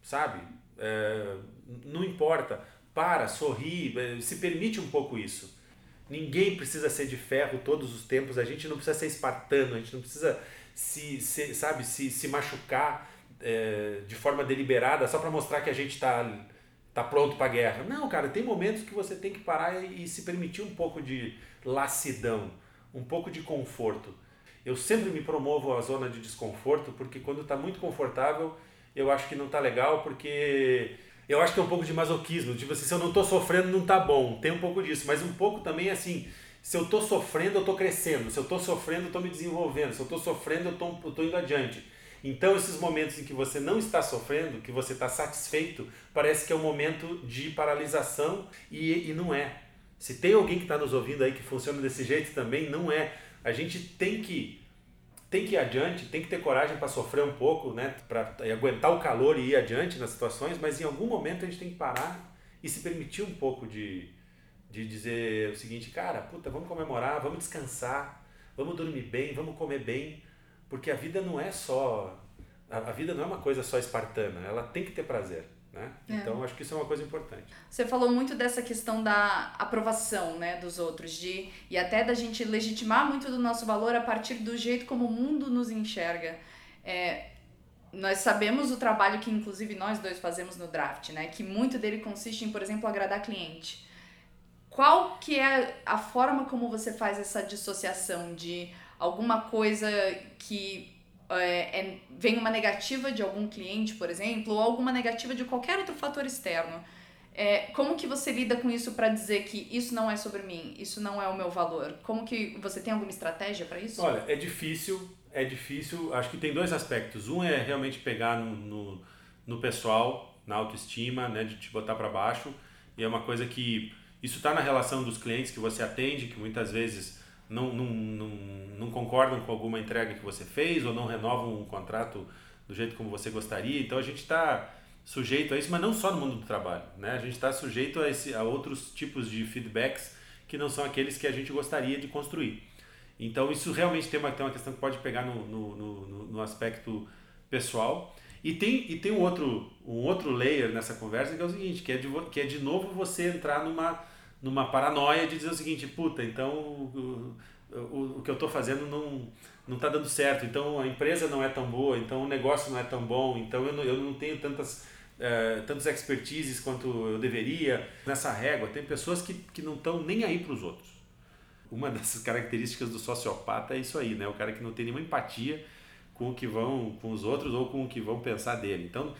sabe? É, não importa. Para, sorri, é, se permite um pouco isso. Ninguém precisa ser de ferro todos os tempos, a gente não precisa ser espartano, a gente não precisa se, se sabe, se, se machucar é, de forma deliberada só para mostrar que a gente está tá pronto para guerra. Não, cara, tem momentos que você tem que parar e, se permitir um pouco de lassidão, um pouco de conforto. Eu sempre me promovo a zona de desconforto, porque quando está muito confortável, eu acho que não está legal, porque eu acho que é um pouco de masoquismo. Tipo assim, se eu não estou sofrendo, não está bom. Tem um pouco disso, mas um pouco também assim, se eu estou sofrendo, eu estou crescendo. Se eu estou sofrendo, eu estou me desenvolvendo. Se eu estou sofrendo, eu estou indo adiante. Então, esses momentos em que você não está sofrendo, que você está satisfeito, parece que é um momento de paralisação e, e não é. Se tem alguém que está nos ouvindo aí que funciona desse jeito também, não é a gente tem que tem que ir adiante, tem que ter coragem para sofrer um pouco, né, para aguentar o calor e ir adiante nas situações, mas em algum momento a gente tem que parar e se permitir um pouco de, de dizer o seguinte, cara, puta, vamos comemorar, vamos descansar, vamos dormir bem, vamos comer bem, porque a vida não é só a, a vida não é uma coisa só espartana, ela tem que ter prazer. Né? É. Então acho que isso é uma coisa importante. Você falou muito dessa questão da aprovação né, dos outros de, e até da gente legitimar muito do nosso valor a partir do jeito como o mundo nos enxerga. É, nós sabemos o trabalho que inclusive nós dois fazemos no draft, né? Que muito dele consiste em, por exemplo, agradar cliente. Qual que é a forma como você faz essa dissociação de alguma coisa que é, é, vem uma negativa de algum cliente, por exemplo, ou alguma negativa de qualquer outro fator externo? É, como que você lida com isso para dizer que isso não é sobre mim, isso não é o meu valor? Como que você tem alguma estratégia para isso? Olha, é difícil é difícil. Acho que tem dois aspectos. Um é realmente pegar no, no, no pessoal, na autoestima, né, de te botar para baixo. E é uma coisa que isso está na relação dos clientes que você atende, que muitas vezes não, não, não, não concordam com alguma entrega que você fez ou não renovam um contrato do jeito como você gostaria. Então a gente está sujeito a isso, mas não só no mundo do trabalho. Né? A gente está sujeito a, esse, a outros tipos de feedbacks que não são aqueles que a gente gostaria de construir. Então isso realmente tem uma, tem uma questão que pode pegar no, no, no, no aspecto pessoal. E tem, e tem um, outro, um outro layer nessa conversa que é o seguinte, que é de, que é de novo você entrar numa, numa paranoia de dizer o seguinte, puta, então o, o, o que eu estou fazendo não não está dando certo, então a empresa não é tão boa, então o negócio não é tão bom, então eu não, eu não tenho tantas, é, tantos expertises quanto eu deveria nessa régua. Tem pessoas que, que não estão nem aí para os outros uma dessas características do sociopata é isso aí, né? O cara que não tem nenhuma empatia com o que vão com os outros ou com o que vão pensar dele. Então,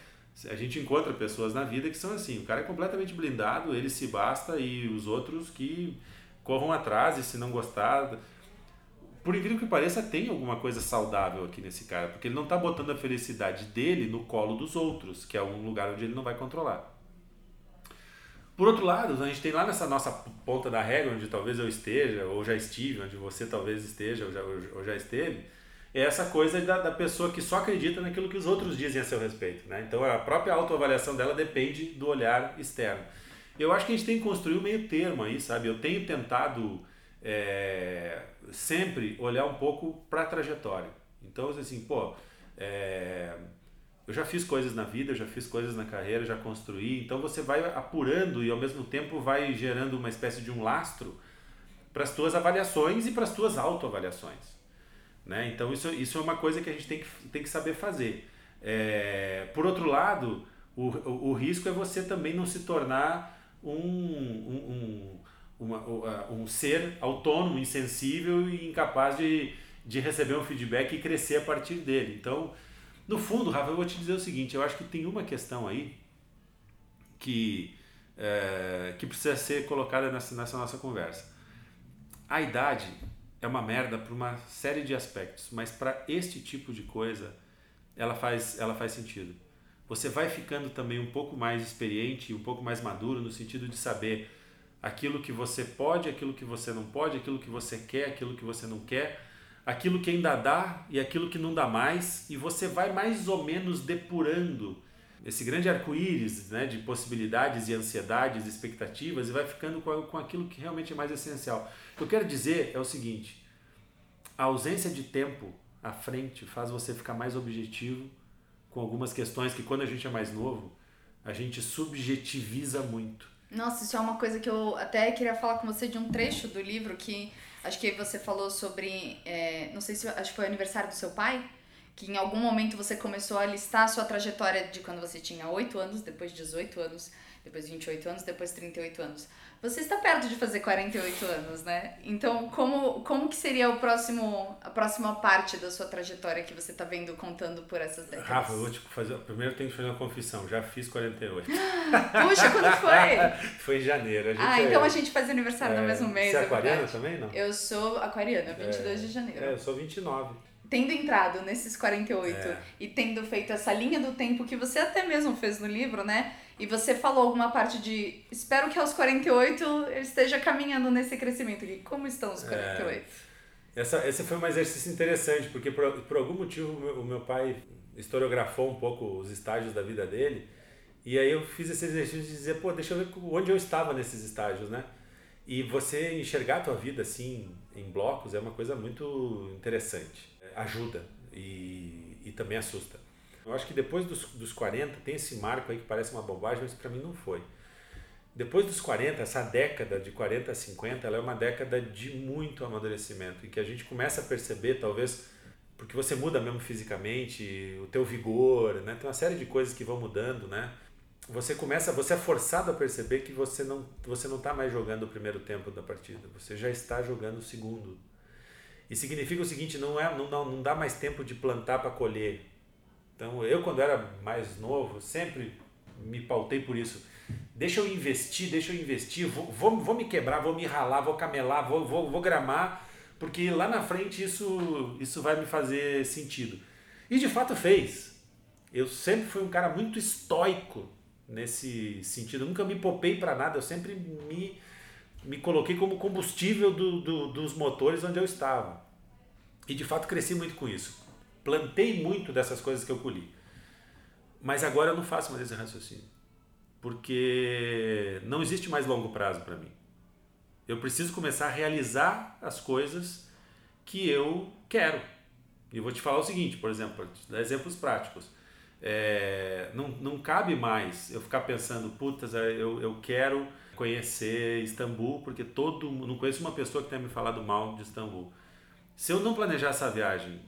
a gente encontra pessoas na vida que são assim, o cara é completamente blindado, ele se basta e os outros que corram atrás e se não gostar, por incrível que pareça, tem alguma coisa saudável aqui nesse cara, porque ele não está botando a felicidade dele no colo dos outros, que é um lugar onde ele não vai controlar. Por outro lado, a gente tem lá nessa nossa ponta da régua, onde talvez eu esteja, ou já estive, onde você talvez esteja, ou já, ou já esteve, é essa coisa da, da pessoa que só acredita naquilo que os outros dizem a seu respeito. Né? Então a própria autoavaliação dela depende do olhar externo. Eu acho que a gente tem que construir um meio termo aí, sabe? Eu tenho tentado é, sempre olhar um pouco para a trajetória. Então, assim, pô, é, eu já fiz coisas na vida, eu já fiz coisas na carreira, já construí. Então você vai apurando e ao mesmo tempo vai gerando uma espécie de um lastro para as tuas avaliações e para as tuas autoavaliações. Né? Então isso, isso é uma coisa que a gente tem que, tem que saber fazer. É, por outro lado, o, o, o, risco é você também não se tornar um, um, um, uma, um ser autônomo, insensível e incapaz de, de receber um feedback e crescer a partir dele. Então, no fundo, Rafa, eu vou te dizer o seguinte: eu acho que tem uma questão aí que, é, que precisa ser colocada nessa, nessa nossa conversa. A idade é uma merda para uma série de aspectos, mas para este tipo de coisa ela faz, ela faz sentido. Você vai ficando também um pouco mais experiente, um pouco mais maduro no sentido de saber aquilo que você pode, aquilo que você não pode, aquilo que você quer, aquilo que você não quer aquilo que ainda dá e aquilo que não dá mais, e você vai mais ou menos depurando esse grande arco-íris né, de possibilidades e ansiedades, expectativas, e vai ficando com, com aquilo que realmente é mais essencial. O que eu quero dizer é o seguinte: a ausência de tempo à frente faz você ficar mais objetivo com algumas questões que, quando a gente é mais novo, a gente subjetiviza muito. Nossa, isso é uma coisa que eu até queria falar com você de um trecho do livro que Acho que você falou sobre. É, não sei se. Acho que foi o aniversário do seu pai. Que em algum momento você começou a listar a sua trajetória de quando você tinha 8 anos, depois de 18 anos, depois 28 anos, depois 38 anos. Você está perto de fazer 48 anos, né? Então, como, como que seria o próximo, a próxima parte da sua trajetória que você está vendo contando por essas décadas? Rafa, eu vou te fazer. Primeiro tenho que fazer uma confissão. Já fiz 48. Puxa, quando foi? foi em janeiro. ah, é, então a gente faz aniversário é, no mesmo mês. Você é, é aquariana também, não? Eu sou aquariana, 22 é, de janeiro. É, eu sou 29 tendo entrado nesses 48 é. e tendo feito essa linha do tempo que você até mesmo fez no livro, né? E você falou alguma parte de espero que aos 48 eu esteja caminhando nesse crescimento aqui. Como estão os 48? É, essa, esse foi um exercício interessante, porque por, por algum motivo o meu, o meu pai historiografou um pouco os estágios da vida dele. E aí eu fiz esse exercício de dizer, pô, deixa eu ver onde eu estava nesses estágios, né? E você enxergar a tua vida assim em blocos é uma coisa muito interessante. Ajuda e, e também assusta. Eu acho que depois dos, dos 40, tem esse marco aí que parece uma bobagem, mas para mim não foi. Depois dos 40, essa década de 40 a 50, ela é uma década de muito amadurecimento, em que a gente começa a perceber, talvez, porque você muda mesmo fisicamente, o teu vigor, né? Tem uma série de coisas que vão mudando, né? Você começa, você é forçado a perceber que você não você não está mais jogando o primeiro tempo da partida, você já está jogando o segundo. E significa o seguinte, não é não, não, dá mais tempo de plantar para colher. Então, eu quando era mais novo, sempre me pautei por isso. Deixa eu investir, deixa eu investir, vou, vou, vou me quebrar, vou me ralar, vou camelar, vou, vou, vou gramar, porque lá na frente isso, isso vai me fazer sentido. E de fato fez. Eu sempre fui um cara muito estoico nesse sentido. Eu nunca me popei para nada, eu sempre me, me coloquei como combustível do, do, dos motores onde eu estava. E de fato cresci muito com isso. Plantei muito dessas coisas que eu colhi. Mas agora eu não faço mais esse raciocínio. Porque não existe mais longo prazo para mim. Eu preciso começar a realizar as coisas que eu quero. E eu vou te falar o seguinte, por exemplo, dar exemplos práticos. É, não, não cabe mais eu ficar pensando, putas, eu, eu quero conhecer Istambul, porque todo não conheço uma pessoa que tenha me falado mal de Istambul. Se eu não planejar essa viagem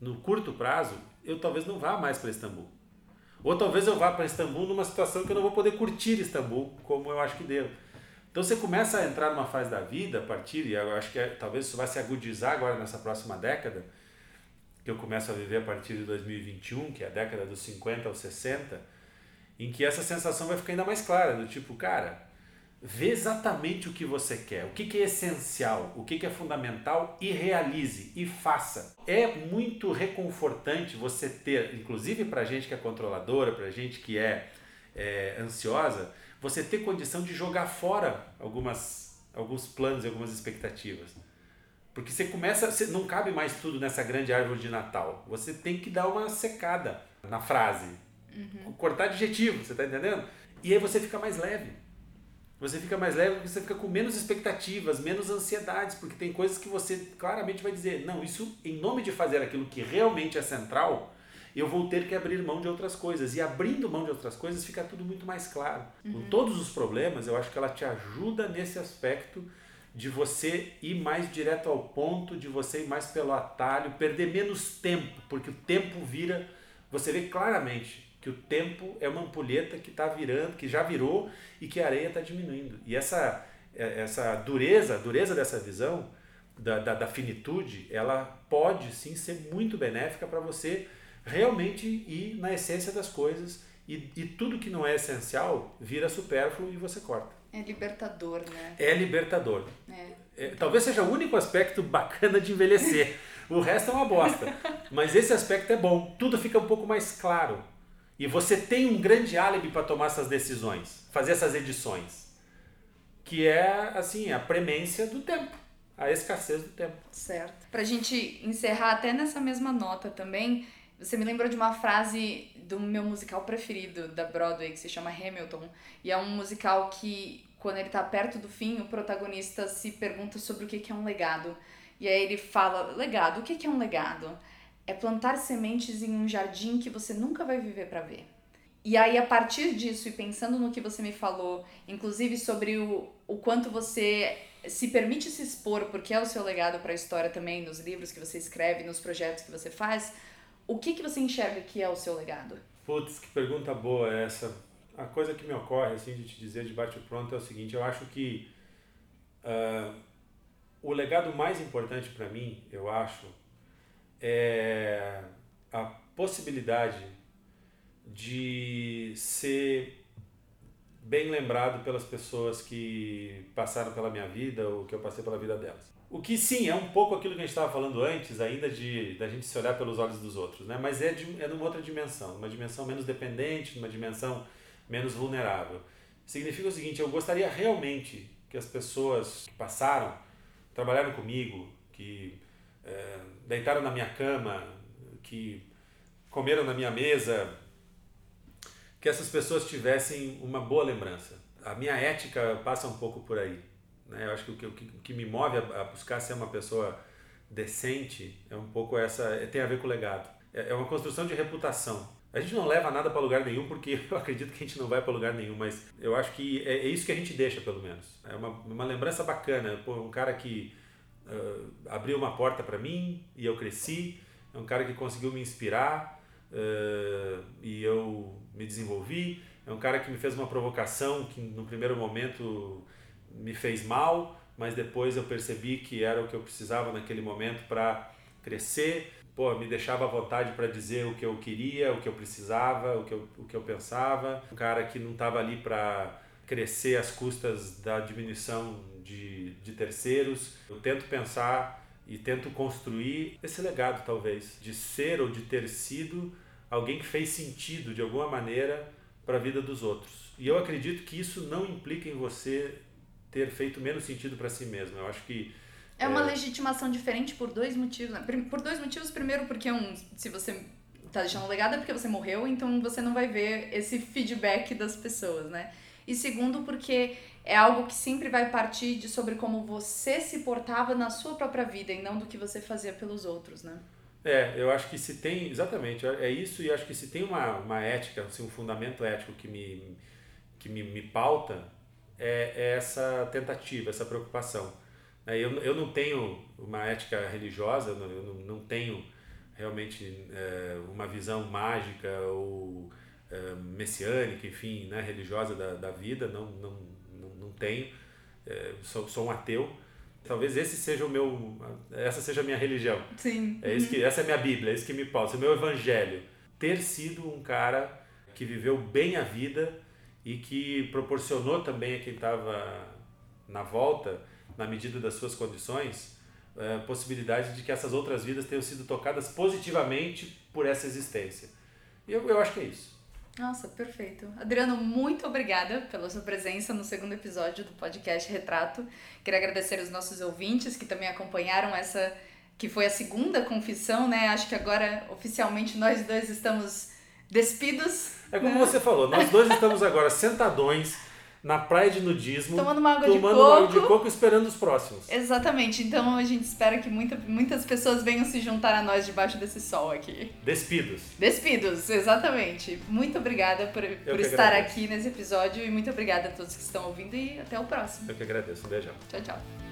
no curto prazo, eu talvez não vá mais para Istambul. Ou talvez eu vá para Istambul numa situação que eu não vou poder curtir Istambul como eu acho que devo. Então você começa a entrar numa fase da vida a partir, e eu acho que é, talvez isso vai se agudizar agora nessa próxima década, que eu começo a viver a partir de 2021, que é a década dos 50 aos 60, em que essa sensação vai ficar ainda mais clara, do tipo, cara, vê exatamente o que você quer, o que, que é essencial, o que, que é fundamental e realize e faça. É muito reconfortante você ter, inclusive para gente que é controladora, para gente que é, é ansiosa, você ter condição de jogar fora algumas, alguns planos e algumas expectativas. Porque você começa, você, não cabe mais tudo nessa grande árvore de Natal. Você tem que dar uma secada na frase, uhum. cortar adjetivo, você está entendendo? E aí você fica mais leve. Você fica mais leve porque você fica com menos expectativas, menos ansiedades, porque tem coisas que você claramente vai dizer: não, isso em nome de fazer aquilo que realmente é central, eu vou ter que abrir mão de outras coisas. E abrindo mão de outras coisas fica tudo muito mais claro. Uhum. Com todos os problemas, eu acho que ela te ajuda nesse aspecto de você ir mais direto ao ponto, de você ir mais pelo atalho, perder menos tempo, porque o tempo vira. Você vê claramente que o tempo é uma ampulheta que está virando, que já virou e que a areia está diminuindo. E essa, é, essa dureza, a dureza dessa visão, da, da, da finitude, ela pode sim ser muito benéfica para você realmente ir na essência das coisas e, e tudo que não é essencial vira supérfluo e você corta. É libertador, né? É libertador. É. É, talvez seja o único aspecto bacana de envelhecer. o resto é uma bosta. Mas esse aspecto é bom. Tudo fica um pouco mais claro. E você tem um grande álibi para tomar essas decisões, fazer essas edições. Que é, assim, a premência do tempo a escassez do tempo. Certo. Para a gente encerrar até nessa mesma nota também, você me lembrou de uma frase do meu musical preferido da Broadway, que se chama Hamilton. E é um musical que, quando ele tá perto do fim, o protagonista se pergunta sobre o que é um legado. E aí ele fala: legado, o que é um legado? É plantar sementes em um jardim que você nunca vai viver para ver. E aí, a partir disso, e pensando no que você me falou, inclusive sobre o, o quanto você se permite se expor, porque é o seu legado para a história também, nos livros que você escreve, nos projetos que você faz, o que, que você enxerga que é o seu legado? Putz, que pergunta boa essa. A coisa que me ocorre, assim, de te dizer de bate-pronto é o seguinte: eu acho que uh, o legado mais importante para mim, eu acho, é a possibilidade de ser bem lembrado pelas pessoas que passaram pela minha vida ou que eu passei pela vida delas. O que sim é um pouco aquilo que a gente estava falando antes, ainda de da gente se olhar pelos olhos dos outros, né? Mas é de, é numa outra dimensão, uma dimensão menos dependente, numa dimensão menos vulnerável. Significa o seguinte: eu gostaria realmente que as pessoas que passaram, trabalharam comigo, que é, deitaram na minha cama, que comeram na minha mesa, que essas pessoas tivessem uma boa lembrança. A minha ética passa um pouco por aí. Né? Eu acho que o que, que me move a, a, buscar ser uma pessoa decente é um pouco essa. É, tem a ver com o legado. É, é uma construção de reputação. A gente não leva nada para lugar nenhum porque eu acredito que a gente não vai para lugar nenhum, mas eu acho que é, é, isso que a gente deixa, pelo menos. É uma, uma lembrança bacana. Pô, um cara que uh, abriu uma porta para mim e eu cresci, é um cara que conseguiu me inspirar uh, e eu me desenvolvi, é um cara que me fez uma provocação que no primeiro momento me fez mal, mas depois eu percebi que era o que eu precisava naquele momento para crescer. Pô, me deixava à vontade para dizer o que eu queria, o que eu precisava, o que eu, o que eu pensava. Um cara que não estava ali para crescer às custas da diminuição de, de terceiros. Eu tento pensar e tento construir esse legado, talvez, de ser ou de ter sido alguém que fez sentido de alguma maneira para a vida dos outros. E eu acredito que isso não implica em você ter feito menos sentido para si mesmo. Eu acho que é uma é. legitimação diferente por dois motivos. Né? Por dois motivos. Primeiro, porque um, se você tá deixando um legado é porque você morreu, então você não vai ver esse feedback das pessoas, né? E segundo, porque é algo que sempre vai partir de sobre como você se portava na sua própria vida e não do que você fazia pelos outros, né? É, eu acho que se tem, exatamente, é isso e acho que se tem uma, uma ética, assim, um fundamento ético que me, que me, me pauta, é, é essa tentativa, essa preocupação. É, eu, eu não tenho uma ética religiosa, eu não, não tenho realmente é, uma visão mágica ou é, messiânica, enfim, né, religiosa da, da vida, não, não, não, tenho. É, sou, sou um ateu. Talvez esse seja o meu, essa seja a minha religião. Sim. É isso que, essa é a minha Bíblia, é isso que me pauta, é o meu evangelho. Ter sido um cara que viveu bem a vida e que proporcionou também a quem estava na volta na medida das suas condições, é, possibilidade de que essas outras vidas tenham sido tocadas positivamente por essa existência. E eu, eu acho que é isso. Nossa, perfeito. Adriano, muito obrigada pela sua presença no segundo episódio do podcast Retrato. Queria agradecer os nossos ouvintes que também acompanharam essa, que foi a segunda confissão, né? Acho que agora oficialmente nós dois estamos despidos. É como né? você falou, nós dois estamos agora sentadões na praia de nudismo, tomando uma água, tomando de, coco. Água de coco esperando os próximos. Exatamente. Então a gente espera que muita, muitas pessoas venham se juntar a nós debaixo desse sol aqui. Despidos. Despidos, exatamente. Muito obrigada por, por estar agradeço. aqui nesse episódio e muito obrigada a todos que estão ouvindo e até o próximo. Eu que agradeço. Um beijão. Tchau, tchau.